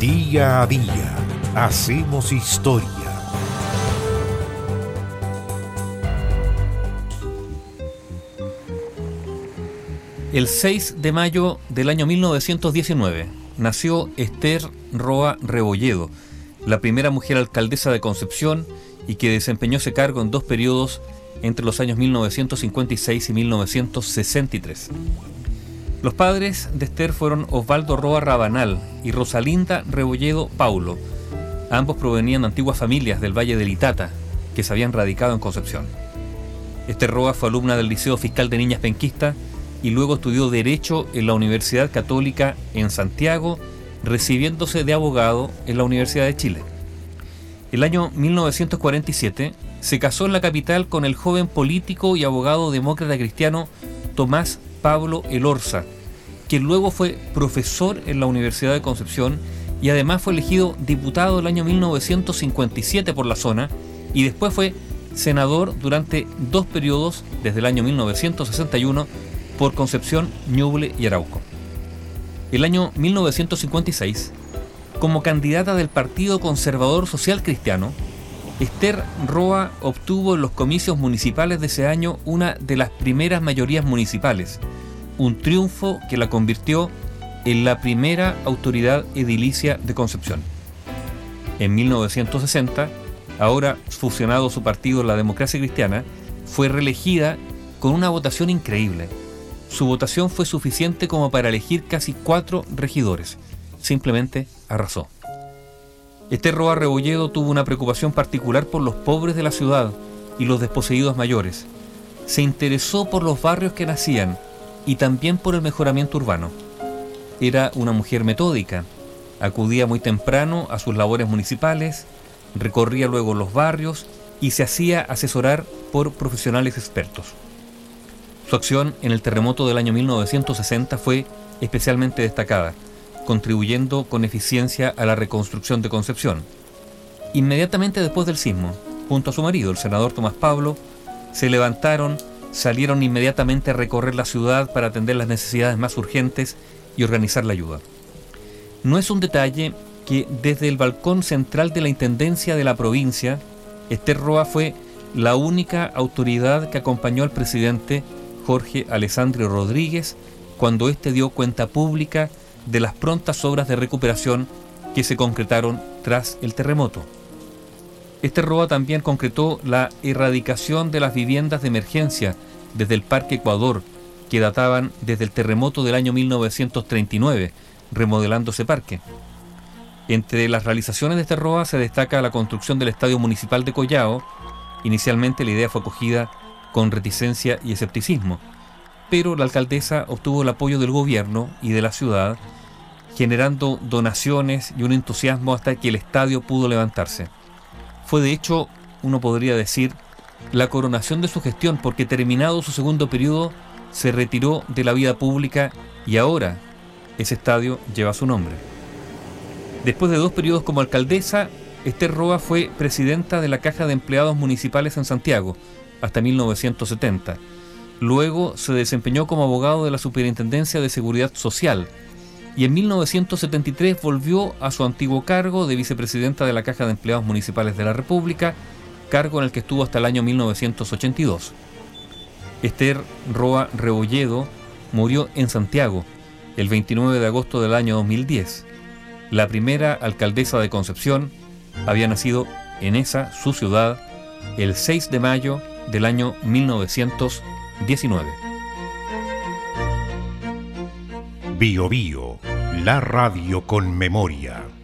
Día a día hacemos historia. El 6 de mayo del año 1919 nació Esther Roa Rebolledo, la primera mujer alcaldesa de Concepción y que desempeñó ese cargo en dos periodos entre los años 1956 y 1963. Los padres de Esther fueron Osvaldo Roa Rabanal y Rosalinda Rebolledo Paulo. Ambos provenían de antiguas familias del Valle del Itata, que se habían radicado en Concepción. Esther Roa fue alumna del Liceo Fiscal de Niñas Penquista y luego estudió Derecho en la Universidad Católica en Santiago, recibiéndose de abogado en la Universidad de Chile. El año 1947 se casó en la capital con el joven político y abogado demócrata cristiano Tomás Pablo Elorza, quien luego fue profesor en la Universidad de Concepción y además fue elegido diputado el año 1957 por la zona y después fue senador durante dos periodos desde el año 1961 por Concepción, Ñuble y Arauco. El año 1956, como candidata del Partido Conservador Social Cristiano, Esther Roa obtuvo en los comicios municipales de ese año una de las primeras mayorías municipales, un triunfo que la convirtió en la primera autoridad edilicia de Concepción. En 1960, ahora fusionado su partido La Democracia Cristiana, fue reelegida con una votación increíble. Su votación fue suficiente como para elegir casi cuatro regidores. Simplemente arrasó. Este Roa Rebolledo tuvo una preocupación particular por los pobres de la ciudad y los desposeídos mayores. Se interesó por los barrios que nacían y también por el mejoramiento urbano. Era una mujer metódica, acudía muy temprano a sus labores municipales, recorría luego los barrios y se hacía asesorar por profesionales expertos. Su acción en el terremoto del año 1960 fue especialmente destacada contribuyendo con eficiencia a la reconstrucción de Concepción. Inmediatamente después del sismo, junto a su marido, el senador Tomás Pablo, se levantaron, salieron inmediatamente a recorrer la ciudad para atender las necesidades más urgentes y organizar la ayuda. No es un detalle que desde el balcón central de la Intendencia de la provincia, Esther Roa fue la única autoridad que acompañó al presidente Jorge Alessandro Rodríguez cuando éste dio cuenta pública de las prontas obras de recuperación que se concretaron tras el terremoto. Este ROA también concretó la erradicación de las viviendas de emergencia desde el Parque Ecuador, que databan desde el terremoto del año 1939, remodelando ese parque. Entre las realizaciones de este ROA se destaca la construcción del Estadio Municipal de Collao. Inicialmente la idea fue acogida con reticencia y escepticismo, pero la alcaldesa obtuvo el apoyo del gobierno y de la ciudad generando donaciones y un entusiasmo hasta que el estadio pudo levantarse. Fue de hecho, uno podría decir, la coronación de su gestión porque terminado su segundo periodo se retiró de la vida pública y ahora ese estadio lleva su nombre. Después de dos periodos como alcaldesa, Esther Roa fue presidenta de la Caja de Empleados Municipales en Santiago hasta 1970. Luego se desempeñó como abogado de la Superintendencia de Seguridad Social y en 1973 volvió a su antiguo cargo de vicepresidenta de la Caja de Empleados Municipales de la República, cargo en el que estuvo hasta el año 1982. Esther Roa Rebolledo murió en Santiago el 29 de agosto del año 2010. La primera alcaldesa de Concepción había nacido en esa, su ciudad, el 6 de mayo del año 1919. Bio Bio, la radio con memoria.